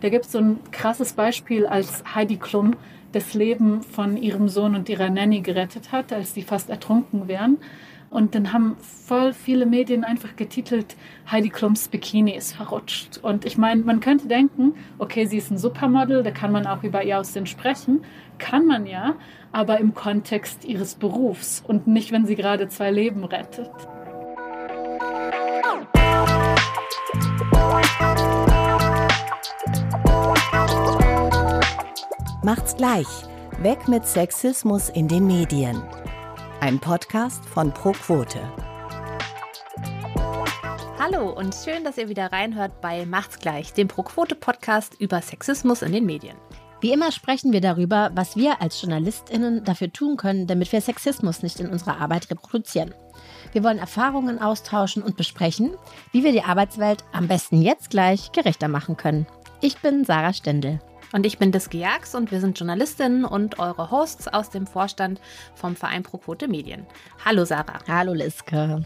Da gibt es so ein krasses Beispiel, als Heidi Klum das Leben von ihrem Sohn und ihrer Nanny gerettet hat, als die fast ertrunken wären. Und dann haben voll viele Medien einfach getitelt, Heidi Klums Bikini ist verrutscht. Und ich meine, man könnte denken, okay, sie ist ein Supermodel, da kann man auch über ihr Aussehen sprechen. Kann man ja, aber im Kontext ihres Berufs und nicht, wenn sie gerade zwei Leben rettet. Macht's gleich. Weg mit Sexismus in den Medien. Ein Podcast von ProQuote. Hallo und schön, dass ihr wieder reinhört bei Macht's gleich, dem ProQuote-Podcast über Sexismus in den Medien. Wie immer sprechen wir darüber, was wir als JournalistInnen dafür tun können, damit wir Sexismus nicht in unserer Arbeit reproduzieren. Wir wollen Erfahrungen austauschen und besprechen, wie wir die Arbeitswelt am besten jetzt gleich gerechter machen können. Ich bin Sarah Stendel. Und ich bin Diske Jax und wir sind Journalistinnen und eure Hosts aus dem Vorstand vom Verein Pro Quote Medien. Hallo Sarah. Hallo Liske.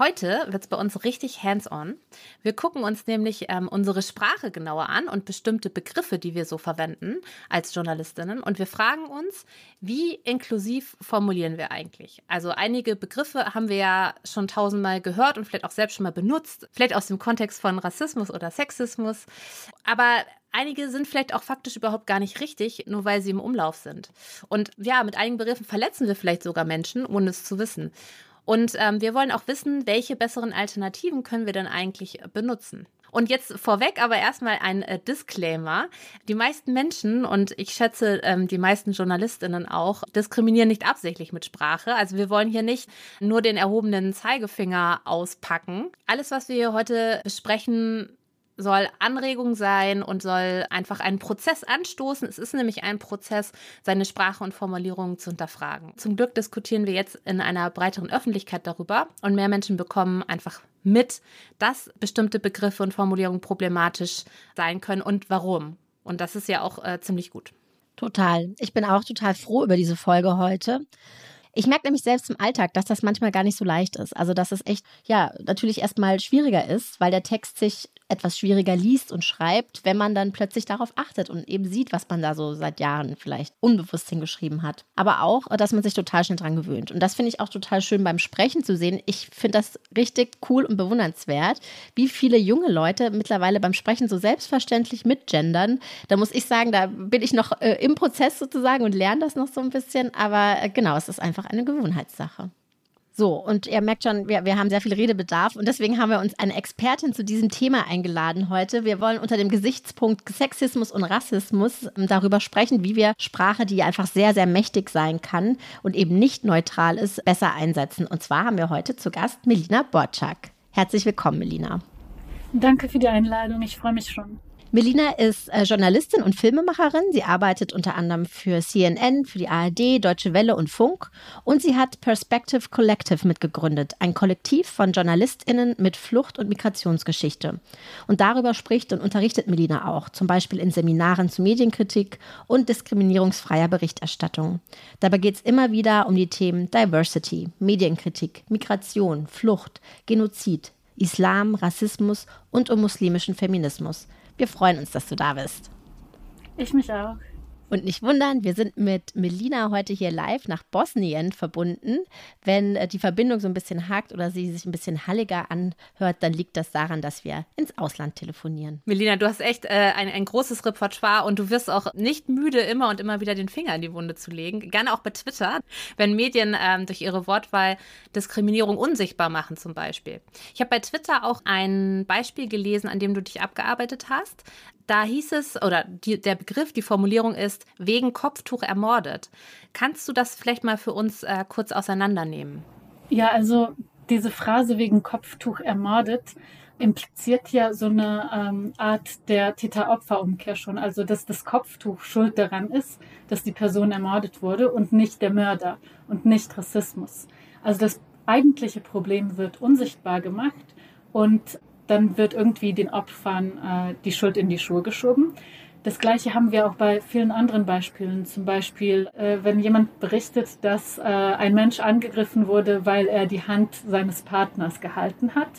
Heute wird es bei uns richtig hands-on. Wir gucken uns nämlich ähm, unsere Sprache genauer an und bestimmte Begriffe, die wir so verwenden als Journalistinnen. Und wir fragen uns, wie inklusiv formulieren wir eigentlich? Also einige Begriffe haben wir ja schon tausendmal gehört und vielleicht auch selbst schon mal benutzt, vielleicht aus dem Kontext von Rassismus oder Sexismus. Aber Einige sind vielleicht auch faktisch überhaupt gar nicht richtig, nur weil sie im Umlauf sind. Und ja, mit einigen Begriffen verletzen wir vielleicht sogar Menschen, ohne es zu wissen. Und ähm, wir wollen auch wissen, welche besseren Alternativen können wir denn eigentlich benutzen. Und jetzt vorweg aber erstmal ein äh, Disclaimer. Die meisten Menschen und ich schätze ähm, die meisten Journalistinnen auch diskriminieren nicht absichtlich mit Sprache. Also wir wollen hier nicht nur den erhobenen Zeigefinger auspacken. Alles, was wir hier heute besprechen, soll Anregung sein und soll einfach einen Prozess anstoßen. Es ist nämlich ein Prozess, seine Sprache und Formulierungen zu hinterfragen. Zum Glück diskutieren wir jetzt in einer breiteren Öffentlichkeit darüber und mehr Menschen bekommen einfach mit, dass bestimmte Begriffe und Formulierungen problematisch sein können und warum. Und das ist ja auch äh, ziemlich gut. Total. Ich bin auch total froh über diese Folge heute. Ich merke nämlich selbst im Alltag, dass das manchmal gar nicht so leicht ist. Also, dass es echt, ja, natürlich erstmal schwieriger ist, weil der Text sich etwas schwieriger liest und schreibt, wenn man dann plötzlich darauf achtet und eben sieht, was man da so seit Jahren vielleicht unbewusst hingeschrieben hat. Aber auch, dass man sich total schnell dran gewöhnt. Und das finde ich auch total schön beim Sprechen zu sehen. Ich finde das richtig cool und bewundernswert, wie viele junge Leute mittlerweile beim Sprechen so selbstverständlich mitgendern. Da muss ich sagen, da bin ich noch äh, im Prozess sozusagen und lerne das noch so ein bisschen. Aber äh, genau, es ist einfach eine Gewohnheitssache. So, und ihr merkt schon, wir, wir haben sehr viel Redebedarf und deswegen haben wir uns eine Expertin zu diesem Thema eingeladen heute. Wir wollen unter dem Gesichtspunkt Sexismus und Rassismus ähm, darüber sprechen, wie wir Sprache, die einfach sehr, sehr mächtig sein kann und eben nicht neutral ist, besser einsetzen. Und zwar haben wir heute zu Gast Melina Borczak. Herzlich willkommen, Melina. Danke für die Einladung. Ich freue mich schon. Melina ist äh, Journalistin und Filmemacherin. Sie arbeitet unter anderem für CNN, für die ARD, Deutsche Welle und Funk. Und sie hat Perspective Collective mitgegründet, ein Kollektiv von JournalistInnen mit Flucht- und Migrationsgeschichte. Und darüber spricht und unterrichtet Melina auch, zum Beispiel in Seminaren zu Medienkritik und diskriminierungsfreier Berichterstattung. Dabei geht es immer wieder um die Themen Diversity, Medienkritik, Migration, Flucht, Genozid, Islam, Rassismus und um muslimischen Feminismus. Wir freuen uns, dass du da bist. Ich mich auch. Und nicht wundern, wir sind mit Melina heute hier live nach Bosnien verbunden. Wenn äh, die Verbindung so ein bisschen hakt oder sie sich ein bisschen halliger anhört, dann liegt das daran, dass wir ins Ausland telefonieren. Melina, du hast echt äh, ein, ein großes Repertoire und du wirst auch nicht müde, immer und immer wieder den Finger in die Wunde zu legen. Gerne auch bei Twitter, wenn Medien ähm, durch ihre Wortwahl Diskriminierung unsichtbar machen zum Beispiel. Ich habe bei Twitter auch ein Beispiel gelesen, an dem du dich abgearbeitet hast. Da hieß es, oder die, der Begriff, die Formulierung ist, wegen Kopftuch ermordet. Kannst du das vielleicht mal für uns äh, kurz auseinandernehmen? Ja, also diese Phrase wegen Kopftuch ermordet impliziert ja so eine ähm, Art der Täter-Opfer-Umkehr schon. Also, dass das Kopftuch schuld daran ist, dass die Person ermordet wurde und nicht der Mörder und nicht Rassismus. Also, das eigentliche Problem wird unsichtbar gemacht und dann wird irgendwie den Opfern äh, die Schuld in die Schuhe geschoben. Das gleiche haben wir auch bei vielen anderen Beispielen. Zum Beispiel, äh, wenn jemand berichtet, dass äh, ein Mensch angegriffen wurde, weil er die Hand seines Partners gehalten hat,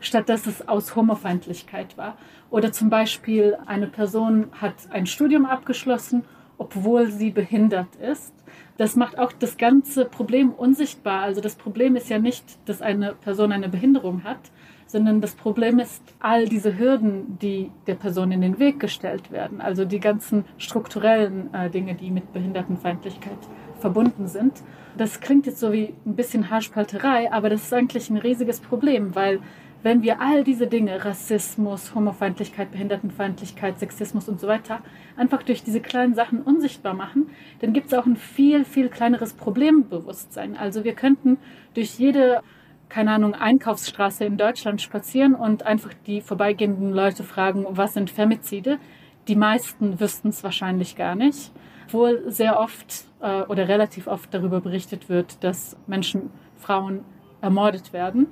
statt dass es aus Homofeindlichkeit war. Oder zum Beispiel eine Person hat ein Studium abgeschlossen, obwohl sie behindert ist. Das macht auch das ganze Problem unsichtbar. Also das Problem ist ja nicht, dass eine Person eine Behinderung hat, sondern das Problem ist all diese Hürden, die der Person in den Weg gestellt werden. Also die ganzen strukturellen äh, Dinge, die mit Behindertenfeindlichkeit verbunden sind. Das klingt jetzt so wie ein bisschen Haarspalterei, aber das ist eigentlich ein riesiges Problem, weil wenn wir all diese Dinge, Rassismus, Homofeindlichkeit, Behindertenfeindlichkeit, Sexismus und so weiter, einfach durch diese kleinen Sachen unsichtbar machen, dann gibt es auch ein viel, viel kleineres Problembewusstsein. Also wir könnten durch jede, keine Ahnung, Einkaufsstraße in Deutschland spazieren und einfach die vorbeigehenden Leute fragen, was sind Femizide? Die meisten wüssten es wahrscheinlich gar nicht, obwohl sehr oft äh, oder relativ oft darüber berichtet wird, dass Menschen, Frauen ermordet werden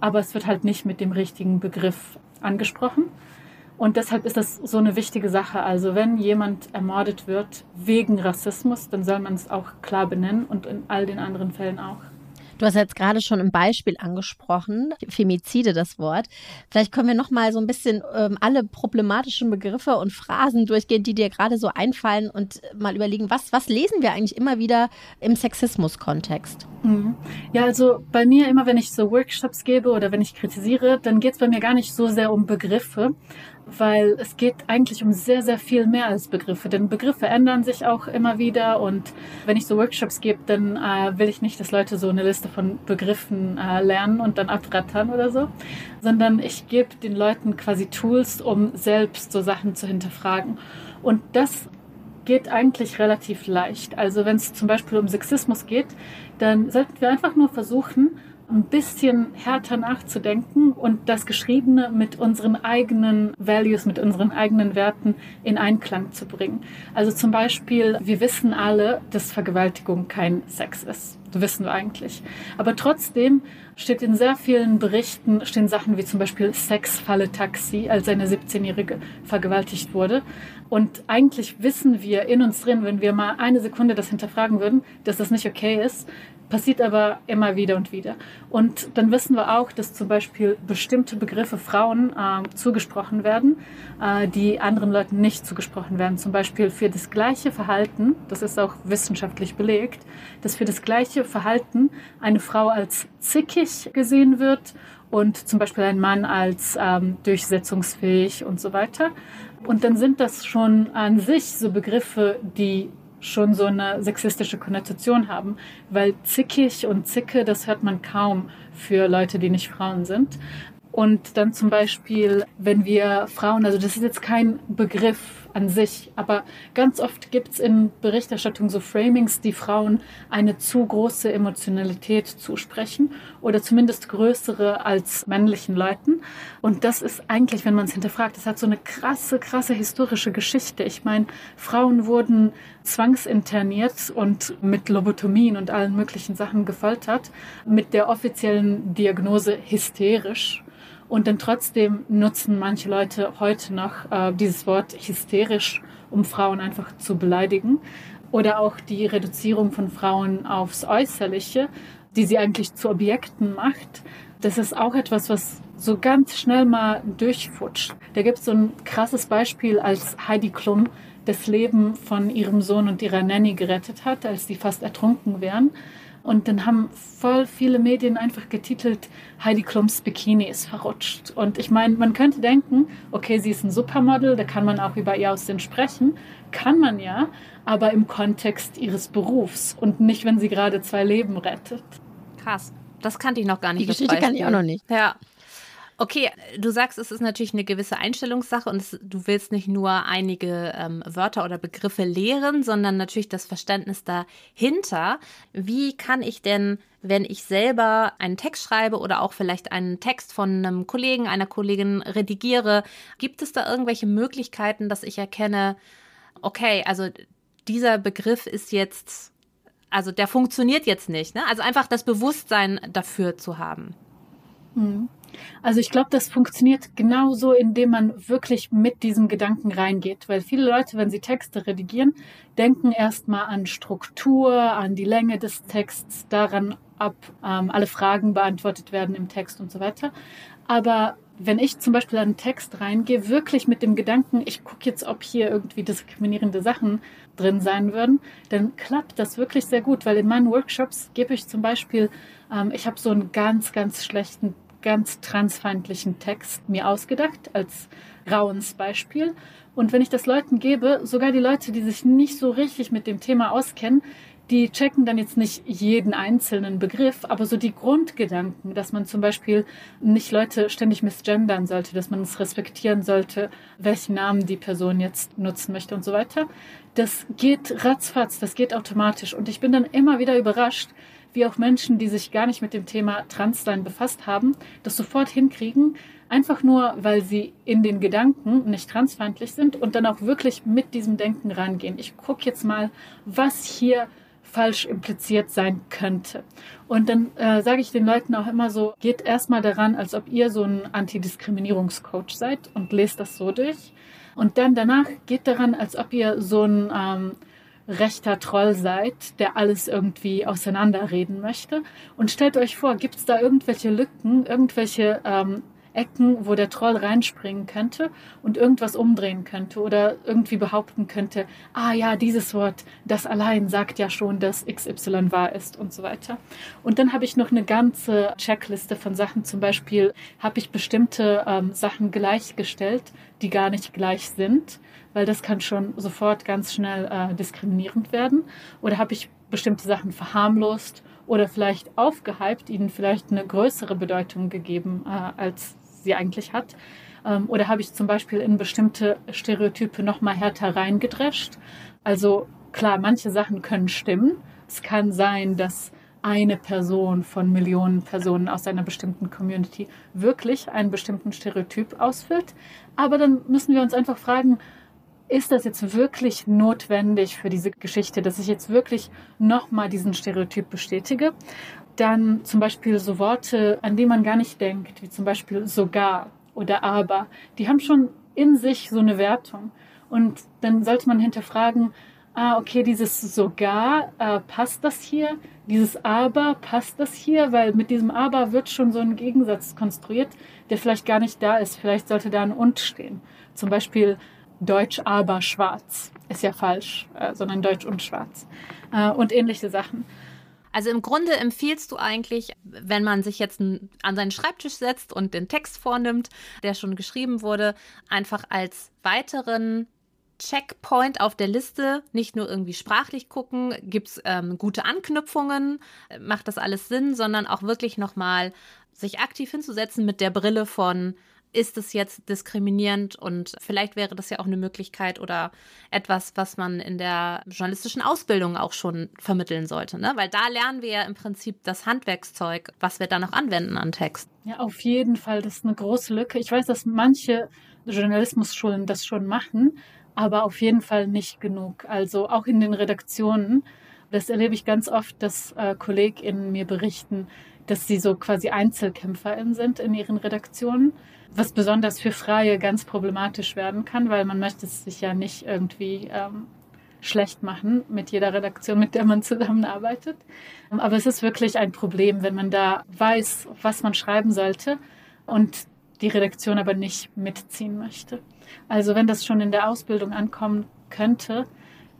aber es wird halt nicht mit dem richtigen Begriff angesprochen. Und deshalb ist das so eine wichtige Sache. Also wenn jemand ermordet wird wegen Rassismus, dann soll man es auch klar benennen und in all den anderen Fällen auch. Du hast jetzt gerade schon im Beispiel angesprochen, Femizide das Wort. Vielleicht können wir noch mal so ein bisschen ähm, alle problematischen Begriffe und Phrasen durchgehen, die dir gerade so einfallen und mal überlegen, was, was lesen wir eigentlich immer wieder im Sexismus-Kontext? Mhm. Ja, also bei mir immer, wenn ich so Workshops gebe oder wenn ich kritisiere, dann geht es bei mir gar nicht so sehr um Begriffe, weil es geht eigentlich um sehr, sehr viel mehr als Begriffe. Denn Begriffe ändern sich auch immer wieder und wenn ich so Workshops gebe, dann äh, will ich nicht, dass Leute so eine Liste von Begriffen äh, lernen und dann abrattern oder so, sondern ich gebe den Leuten quasi Tools, um selbst so Sachen zu hinterfragen. Und das geht eigentlich relativ leicht. Also wenn es zum Beispiel um Sexismus geht, dann sollten wir einfach nur versuchen, ein bisschen härter nachzudenken und das Geschriebene mit unseren eigenen Values, mit unseren eigenen Werten in Einklang zu bringen. Also zum Beispiel, wir wissen alle, dass Vergewaltigung kein Sex ist. Das wissen wir eigentlich. Aber trotzdem steht in sehr vielen Berichten stehen Sachen wie zum Beispiel Sexfalle Taxi, als eine 17-Jährige vergewaltigt wurde. Und eigentlich wissen wir in uns drin, wenn wir mal eine Sekunde das hinterfragen würden, dass das nicht okay ist, passiert aber immer wieder und wieder. Und dann wissen wir auch, dass zum Beispiel bestimmte Begriffe Frauen äh, zugesprochen werden, äh, die anderen Leuten nicht zugesprochen werden. Zum Beispiel für das gleiche Verhalten, das ist auch wissenschaftlich belegt, dass für das gleiche Verhalten eine Frau als zickig gesehen wird und zum Beispiel ein Mann als ähm, durchsetzungsfähig und so weiter. Und dann sind das schon an sich so Begriffe, die schon so eine sexistische Konnotation haben, weil zickig und zicke, das hört man kaum für Leute, die nicht Frauen sind. Und dann zum Beispiel, wenn wir Frauen, also das ist jetzt kein Begriff an sich, aber ganz oft gibt es in Berichterstattung so Framings, die Frauen eine zu große Emotionalität zusprechen oder zumindest größere als männlichen Leuten. Und das ist eigentlich, wenn man es hinterfragt, das hat so eine krasse, krasse historische Geschichte. Ich meine, Frauen wurden zwangsinterniert und mit Lobotomien und allen möglichen Sachen gefoltert, mit der offiziellen Diagnose hysterisch und dann trotzdem nutzen manche Leute heute noch äh, dieses Wort hysterisch, um Frauen einfach zu beleidigen. Oder auch die Reduzierung von Frauen aufs Äußerliche, die sie eigentlich zu Objekten macht. Das ist auch etwas, was so ganz schnell mal durchfutscht. Da gibt es so ein krasses Beispiel, als Heidi Klum das Leben von ihrem Sohn und ihrer Nanny gerettet hat, als die fast ertrunken wären. Und dann haben voll viele Medien einfach getitelt, Heidi Klums Bikini ist verrutscht. Und ich meine, man könnte denken, okay, sie ist ein Supermodel, da kann man auch über ihr Aussehen sprechen. Kann man ja, aber im Kontext ihres Berufs und nicht, wenn sie gerade zwei Leben rettet. Krass. Das kannte ich noch gar nicht. Die Geschichte kann ich auch noch nicht. Ja. Okay, du sagst, es ist natürlich eine gewisse Einstellungssache und es, du willst nicht nur einige ähm, Wörter oder Begriffe lehren, sondern natürlich das Verständnis dahinter. Wie kann ich denn, wenn ich selber einen Text schreibe oder auch vielleicht einen Text von einem Kollegen, einer Kollegin redigiere, gibt es da irgendwelche Möglichkeiten, dass ich erkenne, okay, also dieser Begriff ist jetzt, also der funktioniert jetzt nicht. Ne? Also einfach das Bewusstsein dafür zu haben. Mhm. Also ich glaube, das funktioniert genauso, indem man wirklich mit diesem Gedanken reingeht. Weil viele Leute, wenn sie Texte redigieren, denken erstmal an Struktur, an die Länge des Texts, daran, ob ähm, alle Fragen beantwortet werden im Text und so weiter. Aber wenn ich zum Beispiel einen Text reingehe, wirklich mit dem Gedanken, ich gucke jetzt, ob hier irgendwie diskriminierende Sachen drin sein würden, dann klappt das wirklich sehr gut, weil in meinen Workshops gebe ich zum Beispiel, ähm, ich habe so einen ganz, ganz schlechten, ganz transfeindlichen Text mir ausgedacht als Rauensbeispiel. Und wenn ich das Leuten gebe, sogar die Leute, die sich nicht so richtig mit dem Thema auskennen, die checken dann jetzt nicht jeden einzelnen Begriff, aber so die Grundgedanken, dass man zum Beispiel nicht Leute ständig misgendern sollte, dass man es respektieren sollte, welchen Namen die Person jetzt nutzen möchte und so weiter. Das geht ratzfatz, das geht automatisch. Und ich bin dann immer wieder überrascht, wie auch Menschen, die sich gar nicht mit dem Thema Transsein befasst haben, das sofort hinkriegen, einfach nur, weil sie in den Gedanken nicht transfeindlich sind und dann auch wirklich mit diesem Denken rangehen. Ich gucke jetzt mal, was hier falsch impliziert sein könnte. Und dann äh, sage ich den Leuten auch immer so, geht erstmal daran, als ob ihr so ein Antidiskriminierungscoach seid und lest das so durch. Und dann danach geht daran, als ob ihr so ein ähm, rechter Troll seid, der alles irgendwie auseinanderreden möchte. Und stellt euch vor, gibt es da irgendwelche Lücken, irgendwelche ähm, Ecken, wo der Troll reinspringen könnte und irgendwas umdrehen könnte oder irgendwie behaupten könnte, ah ja, dieses Wort, das allein sagt ja schon, dass XY wahr ist und so weiter. Und dann habe ich noch eine ganze Checkliste von Sachen. Zum Beispiel habe ich bestimmte ähm, Sachen gleichgestellt, die gar nicht gleich sind, weil das kann schon sofort ganz schnell äh, diskriminierend werden. Oder habe ich bestimmte Sachen verharmlost oder vielleicht aufgehypt, ihnen vielleicht eine größere Bedeutung gegeben, äh, als sie eigentlich hat? Ähm, oder habe ich zum Beispiel in bestimmte Stereotype noch mal härter reingedrescht? Also klar, manche Sachen können stimmen. Es kann sein, dass eine Person von Millionen Personen aus einer bestimmten Community wirklich einen bestimmten Stereotyp ausfüllt. Aber dann müssen wir uns einfach fragen, ist das jetzt wirklich notwendig für diese Geschichte, dass ich jetzt wirklich nochmal diesen Stereotyp bestätige? Dann zum Beispiel so Worte, an die man gar nicht denkt, wie zum Beispiel sogar oder aber, die haben schon in sich so eine Wertung. Und dann sollte man hinterfragen, ah, okay, dieses sogar, äh, passt das hier? Dieses aber, passt das hier? Weil mit diesem aber wird schon so ein Gegensatz konstruiert, der vielleicht gar nicht da ist. Vielleicht sollte da ein und stehen. Zum Beispiel Deutsch aber schwarz. Ist ja falsch, äh, sondern Deutsch und schwarz. Äh, und ähnliche Sachen. Also im Grunde empfiehlst du eigentlich, wenn man sich jetzt an seinen Schreibtisch setzt und den Text vornimmt, der schon geschrieben wurde, einfach als weiteren Checkpoint auf der Liste, nicht nur irgendwie sprachlich gucken, gibt es ähm, gute Anknüpfungen, macht das alles Sinn, sondern auch wirklich nochmal sich aktiv hinzusetzen mit der Brille von, ist es jetzt diskriminierend und vielleicht wäre das ja auch eine Möglichkeit oder etwas, was man in der journalistischen Ausbildung auch schon vermitteln sollte, ne? Weil da lernen wir ja im Prinzip das Handwerkszeug, was wir da noch anwenden an Text. Ja, auf jeden Fall. Das ist eine große Lücke. Ich weiß, dass manche Journalismusschulen das schon machen, aber auf jeden Fall nicht genug. Also auch in den Redaktionen. Das erlebe ich ganz oft, dass äh, KollegInnen mir berichten, dass sie so quasi EinzelkämpferInnen sind in ihren Redaktionen was besonders für Freie ganz problematisch werden kann, weil man möchte es sich ja nicht irgendwie ähm, schlecht machen mit jeder Redaktion, mit der man zusammenarbeitet. Aber es ist wirklich ein Problem, wenn man da weiß, was man schreiben sollte und die Redaktion aber nicht mitziehen möchte. Also wenn das schon in der Ausbildung ankommen könnte,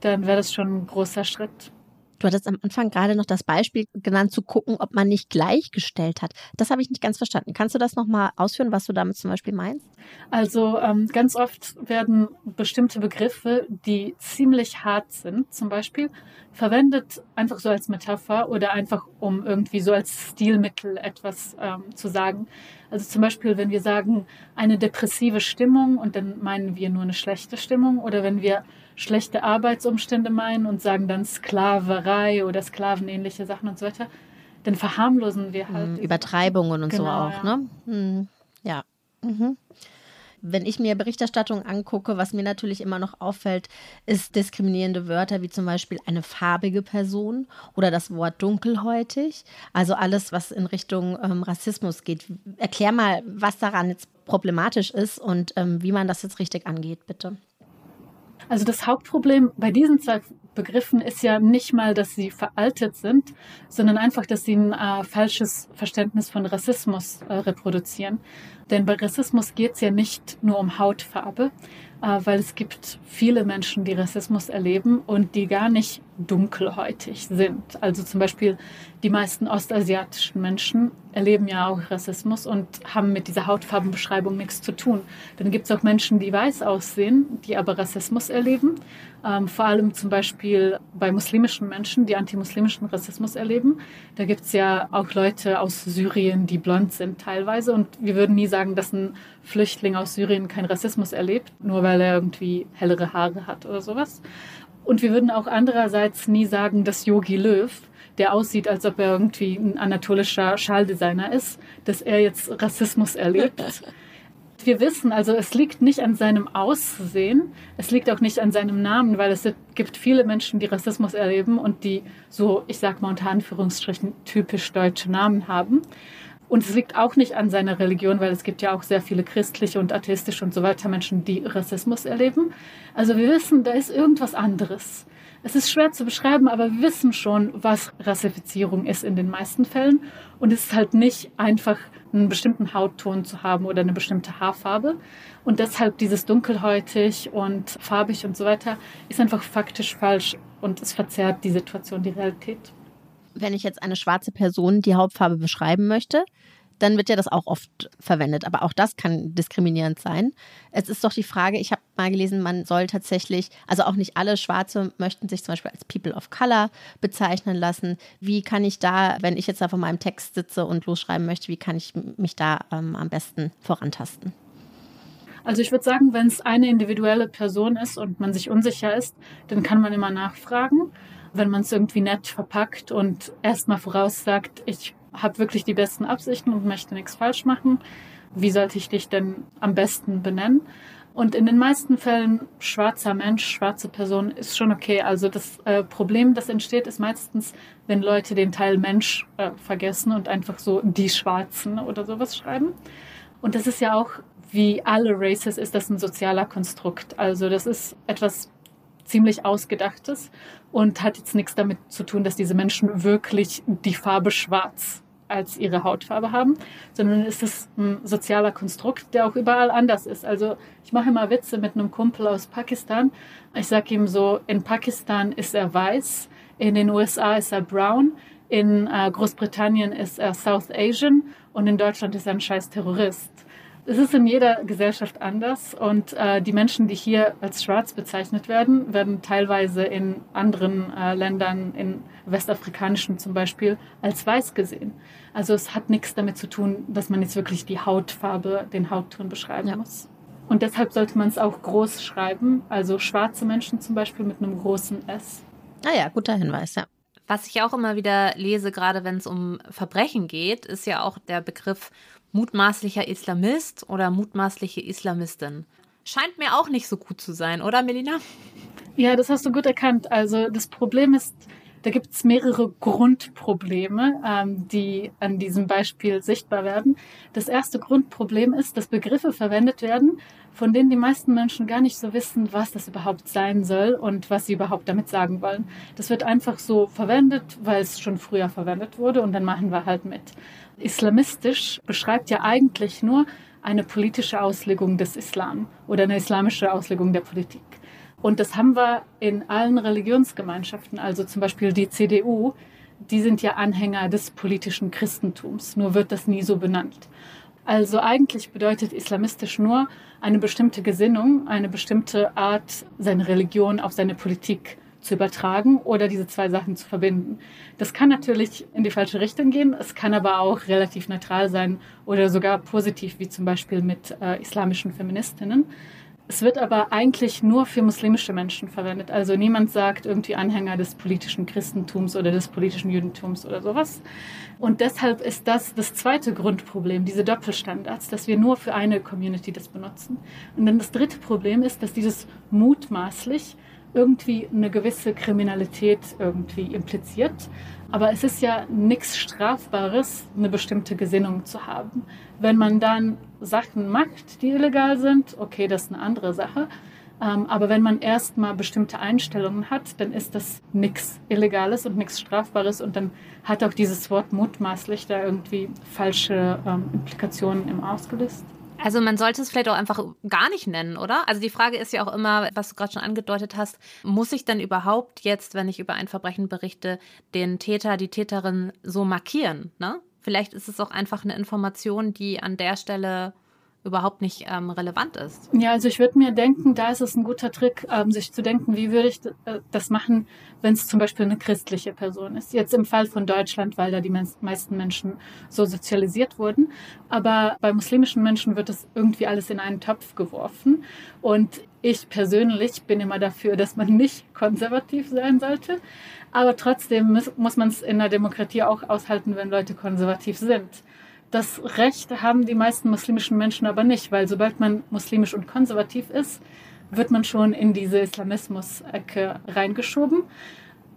dann wäre das schon ein großer Schritt. Du hattest am Anfang gerade noch das Beispiel genannt, zu gucken, ob man nicht gleichgestellt hat. Das habe ich nicht ganz verstanden. Kannst du das nochmal ausführen, was du damit zum Beispiel meinst? Also ähm, ganz oft werden bestimmte Begriffe, die ziemlich hart sind, zum Beispiel, verwendet einfach so als Metapher oder einfach um irgendwie so als Stilmittel etwas ähm, zu sagen. Also zum Beispiel, wenn wir sagen, eine depressive Stimmung und dann meinen wir nur eine schlechte Stimmung oder wenn wir schlechte Arbeitsumstände meinen und sagen dann Sklaverei oder sklavenähnliche Sachen und so weiter, dann verharmlosen wir halt. Mhm, Übertreibungen und genau, so auch, ja. ne? Mhm. Ja. Mhm. Wenn ich mir Berichterstattung angucke, was mir natürlich immer noch auffällt, ist diskriminierende Wörter wie zum Beispiel eine farbige Person oder das Wort dunkelhäutig. Also alles, was in Richtung ähm, Rassismus geht. Erklär mal, was daran jetzt problematisch ist und ähm, wie man das jetzt richtig angeht, bitte. Also das Hauptproblem bei diesen zwei Begriffen ist ja nicht mal, dass sie veraltet sind, sondern einfach, dass sie ein äh, falsches Verständnis von Rassismus äh, reproduzieren. Denn bei Rassismus geht es ja nicht nur um Hautfarbe, äh, weil es gibt viele Menschen, die Rassismus erleben und die gar nicht dunkelhäutig sind. Also zum Beispiel die meisten ostasiatischen Menschen erleben ja auch Rassismus und haben mit dieser Hautfarbenbeschreibung nichts zu tun. Dann gibt es auch Menschen, die weiß aussehen, die aber Rassismus erleben. Ähm, vor allem zum Beispiel bei muslimischen Menschen, die antimuslimischen Rassismus erleben. Da gibt es ja auch Leute aus Syrien, die blond sind teilweise. Und wir würden nie sagen, dass ein Flüchtling aus Syrien keinen Rassismus erlebt, nur weil er irgendwie hellere Haare hat oder sowas. Und wir würden auch andererseits nie sagen, dass Yogi Löw, der aussieht, als ob er irgendwie ein anatolischer Schaldesigner ist, dass er jetzt Rassismus erlebt. Wir wissen, also es liegt nicht an seinem Aussehen, es liegt auch nicht an seinem Namen, weil es gibt viele Menschen, die Rassismus erleben und die so, ich sag mal unter Anführungsstrichen, typisch deutsche Namen haben. Und es liegt auch nicht an seiner Religion, weil es gibt ja auch sehr viele christliche und atheistische und so weiter Menschen, die Rassismus erleben. Also wir wissen, da ist irgendwas anderes. Es ist schwer zu beschreiben, aber wir wissen schon, was Rassifizierung ist in den meisten Fällen. Und es ist halt nicht einfach einen bestimmten Hautton zu haben oder eine bestimmte Haarfarbe. Und deshalb dieses dunkelhäutig und farbig und so weiter ist einfach faktisch falsch und es verzerrt die Situation, die Realität wenn ich jetzt eine schwarze Person die Hauptfarbe beschreiben möchte, dann wird ja das auch oft verwendet. Aber auch das kann diskriminierend sein. Es ist doch die Frage, ich habe mal gelesen, man soll tatsächlich, also auch nicht alle Schwarze möchten sich zum Beispiel als People of Color bezeichnen lassen. Wie kann ich da, wenn ich jetzt da vor meinem Text sitze und losschreiben möchte, wie kann ich mich da ähm, am besten vorantasten? Also ich würde sagen, wenn es eine individuelle Person ist und man sich unsicher ist, dann kann man immer nachfragen wenn man es irgendwie nett verpackt und erstmal voraussagt, ich habe wirklich die besten Absichten und möchte nichts falsch machen. Wie sollte ich dich denn am besten benennen? Und in den meisten Fällen schwarzer Mensch, schwarze Person ist schon okay. Also das äh, Problem, das entsteht, ist meistens, wenn Leute den Teil Mensch äh, vergessen und einfach so die Schwarzen oder sowas schreiben. Und das ist ja auch, wie alle Races, ist das ein sozialer Konstrukt. Also das ist etwas ziemlich ausgedachtes und hat jetzt nichts damit zu tun, dass diese Menschen wirklich die Farbe schwarz als ihre Hautfarbe haben, sondern ist es ein sozialer Konstrukt, der auch überall anders ist. Also ich mache immer Witze mit einem Kumpel aus Pakistan. Ich sage ihm so, in Pakistan ist er weiß, in den USA ist er brown, in äh, Großbritannien ist er South Asian und in Deutschland ist er ein scheiß Terrorist. Es ist in jeder Gesellschaft anders und äh, die Menschen, die hier als schwarz bezeichnet werden, werden teilweise in anderen äh, Ländern, in westafrikanischen zum Beispiel, als weiß gesehen. Also es hat nichts damit zu tun, dass man jetzt wirklich die Hautfarbe, den Hautton beschreiben ja. muss. Und deshalb sollte man es auch groß schreiben, also schwarze Menschen zum Beispiel mit einem großen S. Ah ja, guter Hinweis, ja. Was ich auch immer wieder lese, gerade wenn es um Verbrechen geht, ist ja auch der Begriff mutmaßlicher Islamist oder mutmaßliche Islamistin. Scheint mir auch nicht so gut zu sein, oder Melina? Ja, das hast du gut erkannt. Also das Problem ist, da gibt es mehrere Grundprobleme, ähm, die an diesem Beispiel sichtbar werden. Das erste Grundproblem ist, dass Begriffe verwendet werden, von denen die meisten Menschen gar nicht so wissen, was das überhaupt sein soll und was sie überhaupt damit sagen wollen. Das wird einfach so verwendet, weil es schon früher verwendet wurde und dann machen wir halt mit. Islamistisch beschreibt ja eigentlich nur eine politische Auslegung des Islam oder eine islamische Auslegung der Politik. Und das haben wir in allen Religionsgemeinschaften, also zum Beispiel die CDU, die sind ja Anhänger des politischen Christentums, nur wird das nie so benannt. Also eigentlich bedeutet islamistisch nur eine bestimmte Gesinnung, eine bestimmte Art, seine Religion auf seine Politik zu übertragen oder diese zwei Sachen zu verbinden. Das kann natürlich in die falsche Richtung gehen, es kann aber auch relativ neutral sein oder sogar positiv, wie zum Beispiel mit äh, islamischen Feministinnen. Es wird aber eigentlich nur für muslimische Menschen verwendet. Also niemand sagt irgendwie Anhänger des politischen Christentums oder des politischen Judentums oder sowas. Und deshalb ist das das zweite Grundproblem, diese Doppelstandards, dass wir nur für eine Community das benutzen. Und dann das dritte Problem ist, dass dieses mutmaßlich irgendwie eine gewisse Kriminalität irgendwie impliziert. Aber es ist ja nichts Strafbares, eine bestimmte Gesinnung zu haben. Wenn man dann Sachen macht, die illegal sind, okay, das ist eine andere Sache. Ähm, aber wenn man erstmal bestimmte Einstellungen hat, dann ist das nichts Illegales und nichts Strafbares und dann hat auch dieses Wort mutmaßlich da irgendwie falsche ähm, Implikationen im ausgelöst. Also man sollte es vielleicht auch einfach gar nicht nennen, oder? Also die Frage ist ja auch immer, was du gerade schon angedeutet hast, muss ich denn überhaupt jetzt, wenn ich über ein Verbrechen berichte, den Täter, die Täterin so markieren? Ne? Vielleicht ist es auch einfach eine Information, die an der Stelle überhaupt nicht ähm, relevant ist. Ja, also ich würde mir denken, da ist es ein guter Trick, ähm, sich zu denken, wie würde ich äh, das machen, wenn es zum Beispiel eine christliche Person ist. Jetzt im Fall von Deutschland, weil da die meisten Menschen so sozialisiert wurden. Aber bei muslimischen Menschen wird es irgendwie alles in einen Topf geworfen. Und ich persönlich bin immer dafür, dass man nicht konservativ sein sollte. Aber trotzdem muss, muss man es in der Demokratie auch aushalten, wenn Leute konservativ sind. Das Recht haben die meisten muslimischen Menschen aber nicht, weil sobald man muslimisch und konservativ ist, wird man schon in diese Islamismus-Ecke reingeschoben.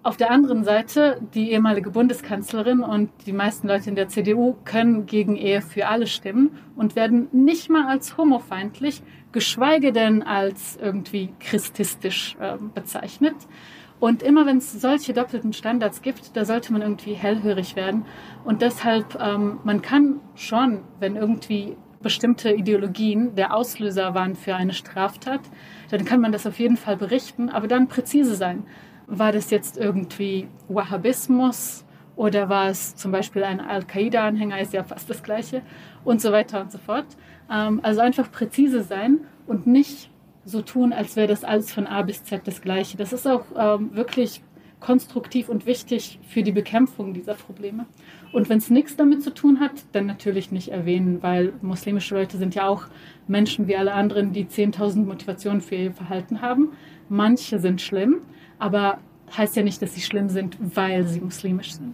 Auf der anderen Seite, die ehemalige Bundeskanzlerin und die meisten Leute in der CDU können gegen Ehe für alle stimmen und werden nicht mal als homofeindlich, geschweige denn als irgendwie christistisch äh, bezeichnet. Und immer wenn es solche doppelten Standards gibt, da sollte man irgendwie hellhörig werden. Und deshalb, ähm, man kann schon, wenn irgendwie bestimmte Ideologien der Auslöser waren für eine Straftat, dann kann man das auf jeden Fall berichten, aber dann präzise sein. War das jetzt irgendwie Wahhabismus oder war es zum Beispiel ein Al-Qaida-Anhänger, ist ja fast das gleiche und so weiter und so fort. Ähm, also einfach präzise sein und nicht so tun, als wäre das alles von A bis Z das Gleiche. Das ist auch ähm, wirklich konstruktiv und wichtig für die Bekämpfung dieser Probleme. Und wenn es nichts damit zu tun hat, dann natürlich nicht erwähnen, weil muslimische Leute sind ja auch Menschen wie alle anderen, die 10.000 Motivationen für ihr Verhalten haben. Manche sind schlimm, aber heißt ja nicht, dass sie schlimm sind, weil sie muslimisch sind.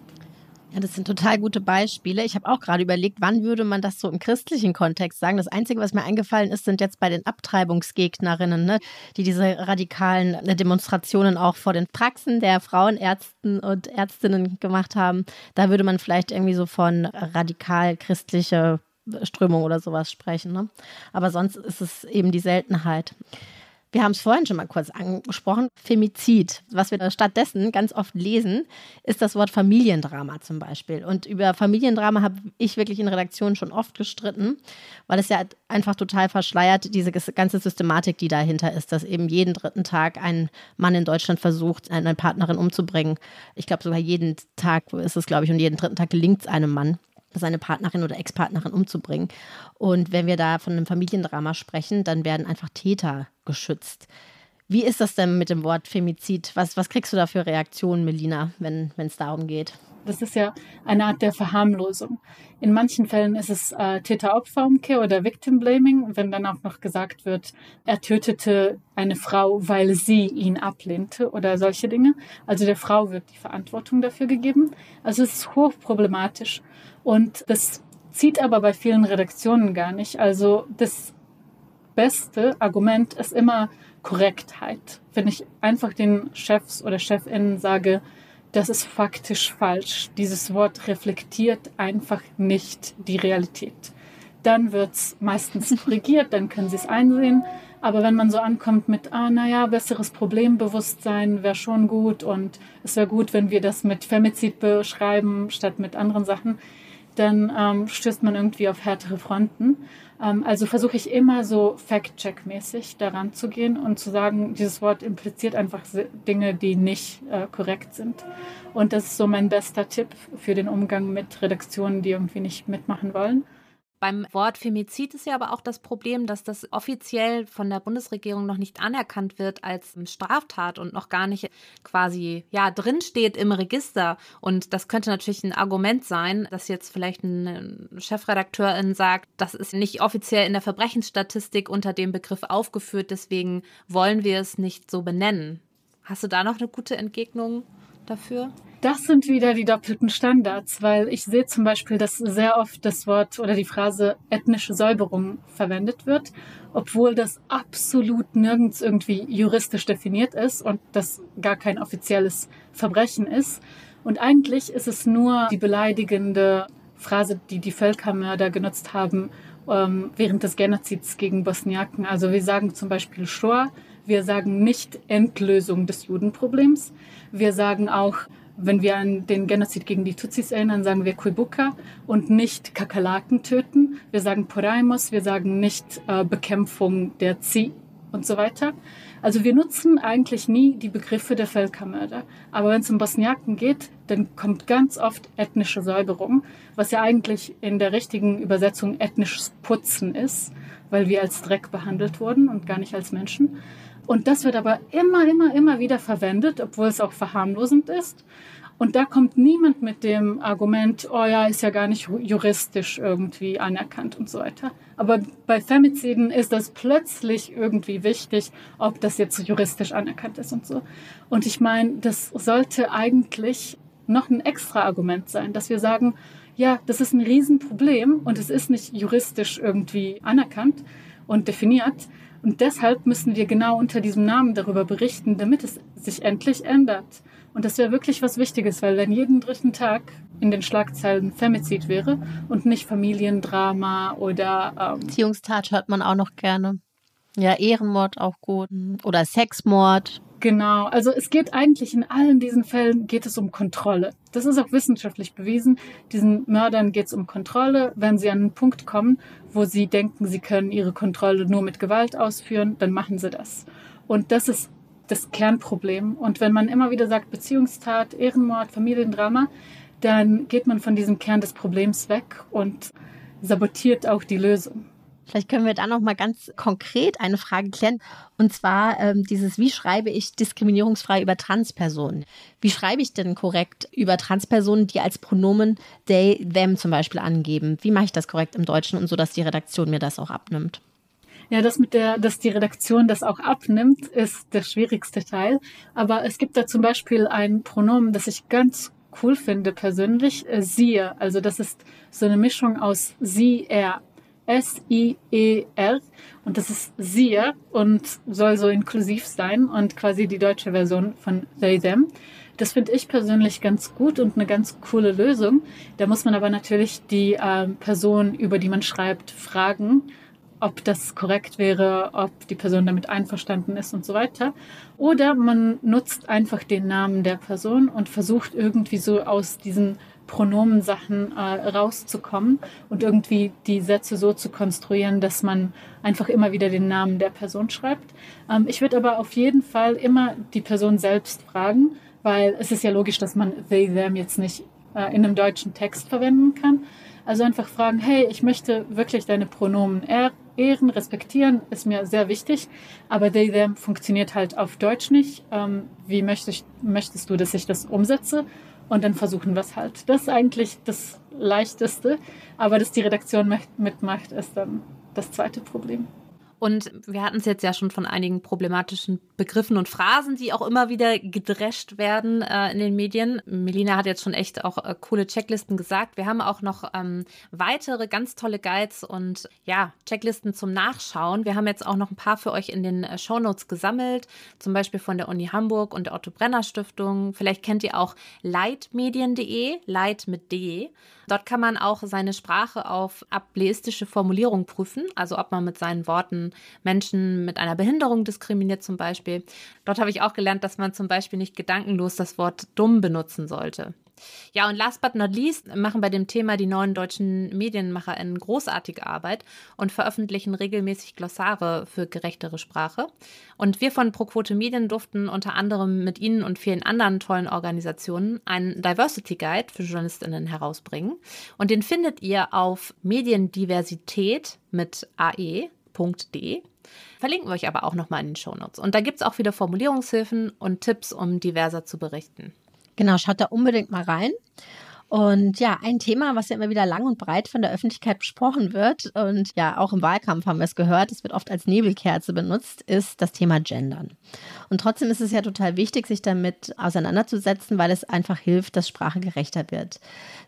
Ja, das sind total gute Beispiele. Ich habe auch gerade überlegt, wann würde man das so im christlichen Kontext sagen? Das Einzige, was mir eingefallen ist, sind jetzt bei den Abtreibungsgegnerinnen, ne, die diese radikalen äh, Demonstrationen auch vor den Praxen der Frauenärzten und Ärztinnen gemacht haben. Da würde man vielleicht irgendwie so von radikal christliche Strömung oder sowas sprechen. Ne? Aber sonst ist es eben die Seltenheit. Wir haben es vorhin schon mal kurz angesprochen, Femizid. Was wir stattdessen ganz oft lesen, ist das Wort Familiendrama zum Beispiel. Und über Familiendrama habe ich wirklich in Redaktionen schon oft gestritten, weil es ja einfach total verschleiert, diese ganze Systematik, die dahinter ist, dass eben jeden dritten Tag ein Mann in Deutschland versucht, eine Partnerin umzubringen. Ich glaube sogar jeden Tag ist es, glaube ich, und jeden dritten Tag gelingt es einem Mann seine Partnerin oder Ex-Partnerin umzubringen. Und wenn wir da von einem Familiendrama sprechen, dann werden einfach Täter geschützt. Wie ist das denn mit dem Wort Femizid? Was, was kriegst du da für Reaktionen, Melina, wenn es darum geht? Das ist ja eine Art der Verharmlosung. In manchen Fällen ist es äh, Täter-Opfer-Umkehr oder Victim-Blaming, wenn dann auch noch gesagt wird, er tötete eine Frau, weil sie ihn ablehnte oder solche Dinge. Also der Frau wird die Verantwortung dafür gegeben. Also es ist hochproblematisch. Und das zieht aber bei vielen Redaktionen gar nicht. Also das beste Argument ist immer Korrektheit. Wenn ich einfach den Chefs oder Chefinnen sage, das ist faktisch falsch. Dieses Wort reflektiert einfach nicht die Realität. Dann wird es meistens korrigiert, dann können sie es einsehen. Aber wenn man so ankommt mit, ah, naja, besseres Problembewusstsein wäre schon gut und es wäre gut, wenn wir das mit Femizid beschreiben statt mit anderen Sachen, dann ähm, stößt man irgendwie auf härtere Fronten. Ähm, also versuche ich immer so Fact-Check-mäßig daran zu gehen und zu sagen, dieses Wort impliziert einfach Dinge, die nicht äh, korrekt sind. Und das ist so mein bester Tipp für den Umgang mit Redaktionen, die irgendwie nicht mitmachen wollen. Beim Wort Femizid ist ja aber auch das Problem, dass das offiziell von der Bundesregierung noch nicht anerkannt wird als Straftat und noch gar nicht quasi ja drinsteht im Register. Und das könnte natürlich ein Argument sein, dass jetzt vielleicht ein Chefredakteurin sagt, das ist nicht offiziell in der Verbrechensstatistik unter dem Begriff aufgeführt, deswegen wollen wir es nicht so benennen. Hast du da noch eine gute Entgegnung dafür? Das sind wieder die doppelten Standards, weil ich sehe zum Beispiel, dass sehr oft das Wort oder die Phrase ethnische Säuberung verwendet wird, obwohl das absolut nirgends irgendwie juristisch definiert ist und das gar kein offizielles Verbrechen ist. Und eigentlich ist es nur die beleidigende Phrase, die die Völkermörder genutzt haben ähm, während des Genozids gegen Bosniaken. Also wir sagen zum Beispiel Shoah, wir sagen nicht Endlösung des Judenproblems. Wir sagen auch wenn wir an den Genozid gegen die Tutsis erinnern, sagen wir Kuibuka und nicht Kakerlaken töten. Wir sagen Poraimos, wir sagen nicht äh, Bekämpfung der Zi und so weiter. Also wir nutzen eigentlich nie die Begriffe der Völkermörder. Aber wenn es um Bosniaken geht, dann kommt ganz oft ethnische Säuberung, was ja eigentlich in der richtigen Übersetzung ethnisches Putzen ist, weil wir als Dreck behandelt wurden und gar nicht als Menschen. Und das wird aber immer, immer, immer wieder verwendet, obwohl es auch verharmlosend ist. Und da kommt niemand mit dem Argument, oh ja, ist ja gar nicht juristisch irgendwie anerkannt und so weiter. Aber bei Femiziden ist das plötzlich irgendwie wichtig, ob das jetzt juristisch anerkannt ist und so. Und ich meine, das sollte eigentlich noch ein extra Argument sein, dass wir sagen, ja, das ist ein Riesenproblem und es ist nicht juristisch irgendwie anerkannt und definiert. Und deshalb müssen wir genau unter diesem Namen darüber berichten, damit es sich endlich ändert. Und das wäre wirklich was Wichtiges, weil wenn jeden dritten Tag in den Schlagzeilen Femizid wäre und nicht Familiendrama oder ähm Beziehungstat hört man auch noch gerne. Ja, Ehrenmord auch gut. Oder Sexmord. Genau, also es geht eigentlich in allen diesen Fällen geht es um Kontrolle. Das ist auch wissenschaftlich bewiesen. Diesen Mördern geht es um Kontrolle. Wenn sie an einen Punkt kommen, wo sie denken, sie können ihre Kontrolle nur mit Gewalt ausführen, dann machen sie das. Und das ist das Kernproblem. Und wenn man immer wieder sagt Beziehungstat, Ehrenmord, Familiendrama, dann geht man von diesem Kern des Problems weg und sabotiert auch die Lösung. Vielleicht können wir da noch mal ganz konkret eine Frage klären. Und zwar ähm, dieses, wie schreibe ich diskriminierungsfrei über Transpersonen? Wie schreibe ich denn korrekt über Transpersonen, die als Pronomen they, them zum Beispiel angeben? Wie mache ich das korrekt im Deutschen und so, dass die Redaktion mir das auch abnimmt? Ja, das mit der, dass die Redaktion das auch abnimmt, ist der schwierigste Teil. Aber es gibt da zum Beispiel ein Pronomen, das ich ganz cool finde persönlich, äh, siehe. Also das ist so eine Mischung aus sie, er. S-I-E-R und das ist siehe und soll so inklusiv sein und quasi die deutsche Version von they, them. Das finde ich persönlich ganz gut und eine ganz coole Lösung. Da muss man aber natürlich die äh, Person, über die man schreibt, fragen ob das korrekt wäre, ob die Person damit einverstanden ist und so weiter. Oder man nutzt einfach den Namen der Person und versucht irgendwie so aus diesen Pronomensachen äh, rauszukommen und irgendwie die Sätze so zu konstruieren, dass man einfach immer wieder den Namen der Person schreibt. Ähm, ich würde aber auf jeden Fall immer die Person selbst fragen, weil es ist ja logisch, dass man they, them jetzt nicht äh, in einem deutschen Text verwenden kann. Also einfach fragen, hey, ich möchte wirklich deine Pronomen ehren, respektieren, ist mir sehr wichtig. Aber they, them funktioniert halt auf Deutsch nicht. Ähm, wie möchtest, möchtest du, dass ich das umsetze? Und dann versuchen wir es halt. Das ist eigentlich das Leichteste. Aber dass die Redaktion mitmacht, ist dann das zweite Problem. Und wir hatten es jetzt ja schon von einigen problematischen Begriffen und Phrasen, die auch immer wieder gedrescht werden äh, in den Medien. Melina hat jetzt schon echt auch äh, coole Checklisten gesagt. Wir haben auch noch ähm, weitere ganz tolle Guides und ja, Checklisten zum Nachschauen. Wir haben jetzt auch noch ein paar für euch in den äh, Shownotes gesammelt, zum Beispiel von der Uni Hamburg und der Otto Brenner Stiftung. Vielleicht kennt ihr auch leitmedien.de, Leit mit D. Dort kann man auch seine Sprache auf ableistische Formulierung prüfen, also ob man mit seinen Worten Menschen mit einer Behinderung diskriminiert zum Beispiel. Dort habe ich auch gelernt, dass man zum Beispiel nicht gedankenlos das Wort dumm benutzen sollte. Ja, und last but not least machen bei dem Thema die neuen deutschen MedienmacherInnen großartige Arbeit und veröffentlichen regelmäßig Glossare für gerechtere Sprache. Und wir von ProQuote Medien durften unter anderem mit Ihnen und vielen anderen tollen Organisationen einen Diversity Guide für JournalistInnen herausbringen. Und den findet ihr auf Mediendiversität mit ae.de. Verlinken wir euch aber auch nochmal in den Shownotes. Und da gibt es auch wieder Formulierungshilfen und Tipps, um diverser zu berichten. Genau, schaut da unbedingt mal rein. Und ja, ein Thema, was ja immer wieder lang und breit von der Öffentlichkeit besprochen wird und ja, auch im Wahlkampf haben wir es gehört, es wird oft als Nebelkerze benutzt, ist das Thema Gendern. Und trotzdem ist es ja total wichtig, sich damit auseinanderzusetzen, weil es einfach hilft, dass Sprache gerechter wird.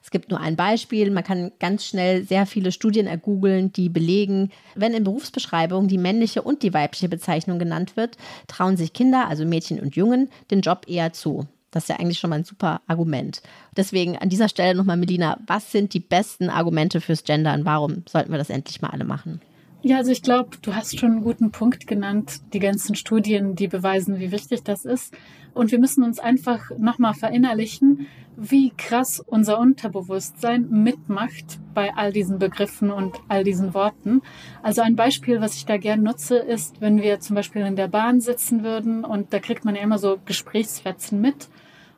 Es gibt nur ein Beispiel, man kann ganz schnell sehr viele Studien ergoogeln, die belegen, wenn in Berufsbeschreibungen die männliche und die weibliche Bezeichnung genannt wird, trauen sich Kinder, also Mädchen und Jungen, den Job eher zu. Das ist ja eigentlich schon mal ein super Argument. Deswegen an dieser Stelle nochmal, Melina, was sind die besten Argumente fürs Gendern? Warum sollten wir das endlich mal alle machen? Ja, also ich glaube, du hast schon einen guten Punkt genannt, die ganzen Studien, die beweisen, wie wichtig das ist. Und wir müssen uns einfach nochmal verinnerlichen, wie krass unser Unterbewusstsein mitmacht bei all diesen Begriffen und all diesen Worten. Also ein Beispiel, was ich da gern nutze, ist, wenn wir zum Beispiel in der Bahn sitzen würden und da kriegt man ja immer so Gesprächsfetzen mit.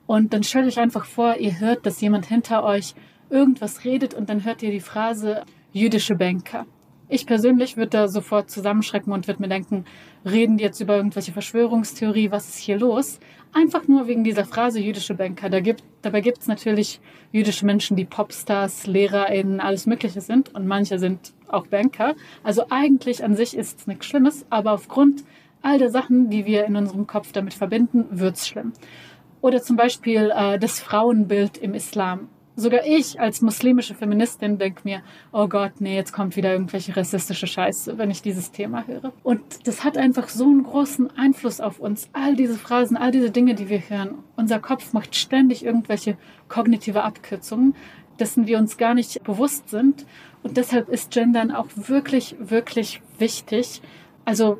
Und dann stellt euch einfach vor, ihr hört, dass jemand hinter euch irgendwas redet und dann hört ihr die Phrase jüdische Banker. Ich persönlich würde da sofort zusammenschrecken und würde mir denken, reden die jetzt über irgendwelche Verschwörungstheorie, was ist hier los? Einfach nur wegen dieser Phrase jüdische Banker. Da gibt, dabei gibt es natürlich jüdische Menschen, die Popstars, LehrerInnen, alles Mögliche sind und manche sind auch Banker. Also eigentlich an sich ist es nichts Schlimmes, aber aufgrund all der Sachen, die wir in unserem Kopf damit verbinden, wird's schlimm. Oder zum Beispiel äh, das Frauenbild im Islam sogar ich als muslimische Feministin denke mir, oh Gott, nee, jetzt kommt wieder irgendwelche rassistische Scheiße, wenn ich dieses Thema höre. Und das hat einfach so einen großen Einfluss auf uns. All diese Phrasen, all diese Dinge, die wir hören. Unser Kopf macht ständig irgendwelche kognitive Abkürzungen, dessen wir uns gar nicht bewusst sind. Und deshalb ist Gendern auch wirklich, wirklich wichtig. Also